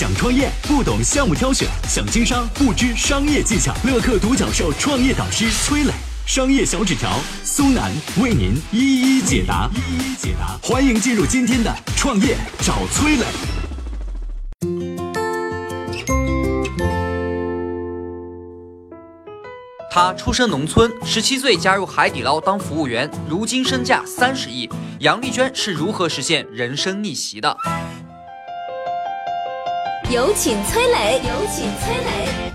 想创业不懂项目挑选，想经商不知商业技巧。乐客独角兽创业导师崔磊，商业小纸条苏南为您一一解答。一一解答，欢迎进入今天的创业找崔磊。他出身农村，十七岁加入海底捞当服务员，如今身价三十亿。杨丽娟是如何实现人生逆袭的？有请崔磊，有请崔磊。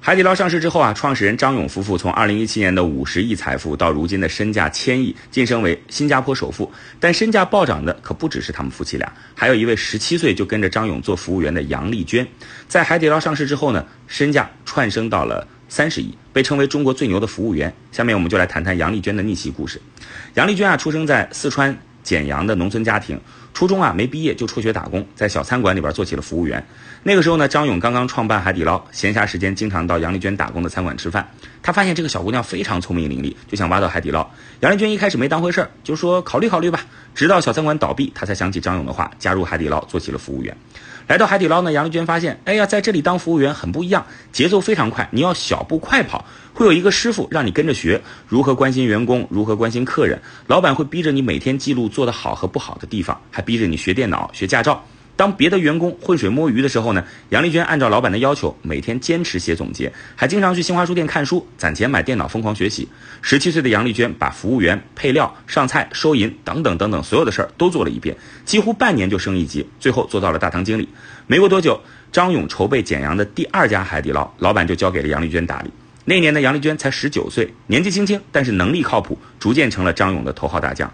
海底捞上市之后啊，创始人张勇夫妇从二零一七年的五十亿财富到如今的身价千亿，晋升为新加坡首富。但身价暴涨的可不只是他们夫妻俩，还有一位十七岁就跟着张勇做服务员的杨丽娟。在海底捞上市之后呢，身价窜升到了。三十亿，被称为中国最牛的服务员。下面我们就来谈谈杨丽娟的逆袭故事。杨丽娟啊，出生在四川简阳的农村家庭，初中啊没毕业就辍学打工，在小餐馆里边做起了服务员。那个时候呢，张勇刚刚创办海底捞，闲暇时间经常到杨丽娟打工的餐馆吃饭。他发现这个小姑娘非常聪明伶俐，就想挖到海底捞。杨丽娟一开始没当回事儿，就说考虑考虑吧。直到小餐馆倒闭，他才想起张勇的话，加入海底捞做起了服务员。来到海底捞呢，杨丽娟发现，哎呀，在这里当服务员很不一样，节奏非常快，你要小步快跑，会有一个师傅让你跟着学如何关心员工，如何关心客人，老板会逼着你每天记录做的好和不好的地方，还逼着你学电脑、学驾照。当别的员工浑水摸鱼的时候呢，杨丽娟按照老板的要求，每天坚持写总结，还经常去新华书店看书，攒钱买电脑，疯狂学习。十七岁的杨丽娟把服务员、配料、上菜、收银等等等等所有的事儿都做了一遍，几乎半年就升一级，最后做到了大堂经理。没过多久，张勇筹备简阳的第二家海底捞，老板就交给了杨丽娟打理。那年的杨丽娟才十九岁，年纪轻轻，但是能力靠谱，逐渐成了张勇的头号大将。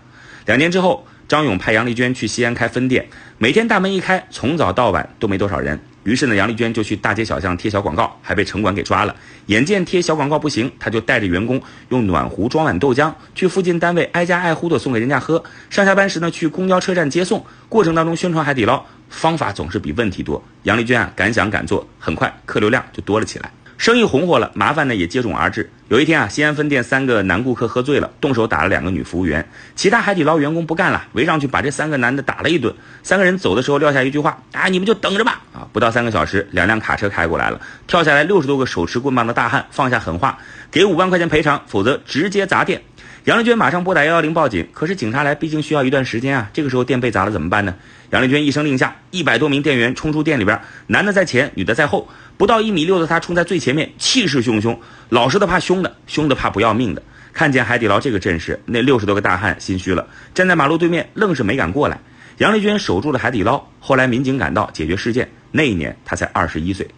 两年之后。张勇派杨丽娟去西安开分店，每天大门一开，从早到晚都没多少人。于是呢，杨丽娟就去大街小巷贴小广告，还被城管给抓了。眼见贴小广告不行，他就带着员工用暖壶装满豆浆，去附近单位挨家挨户的送给人家喝。上下班时呢，去公交车站接送，过程当中宣传海底捞，方法总是比问题多。杨丽娟啊，敢想敢做，很快客流量就多了起来。生意红火了，麻烦呢也接踵而至。有一天啊，西安分店三个男顾客喝醉了，动手打了两个女服务员。其他海底捞员工不干了，围上去把这三个男的打了一顿。三个人走的时候撂下一句话：啊，你们就等着吧！啊，不到三个小时，两辆卡车开过来了，跳下来六十多个手持棍棒的大汉，放下狠话：给五万块钱赔偿，否则直接砸店。杨丽娟马上拨打幺幺零报警，可是警察来毕竟需要一段时间啊。这个时候店被砸了怎么办呢？杨丽娟一声令下，一百多名店员冲出店里边，男的在前，女的在后。不到一米六的他冲在最前面，气势汹汹，老实的怕凶的，凶的怕不要命的。看见海底捞这个阵势，那六十多个大汉心虚了，站在马路对面，愣是没敢过来。杨丽娟守住了海底捞。后来民警赶到解决事件，那一年她才二十一岁，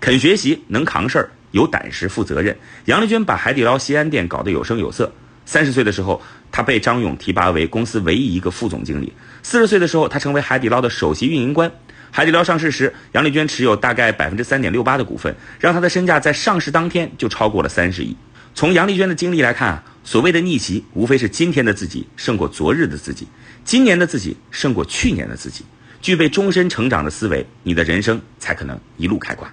肯学习，能扛事儿，有胆识，负责任。杨丽娟把海底捞西安店搞得有声有色。三十岁的时候，他被张勇提拔为公司唯一一个副总经理。四十岁的时候，他成为海底捞的首席运营官。海底捞上市时，杨丽娟持有大概百分之三点六八的股份，让她的身价在上市当天就超过了三十亿。从杨丽娟的经历来看啊，所谓的逆袭，无非是今天的自己胜过昨日的自己，今年的自己胜过去年的自己。具备终身成长的思维，你的人生才可能一路开挂。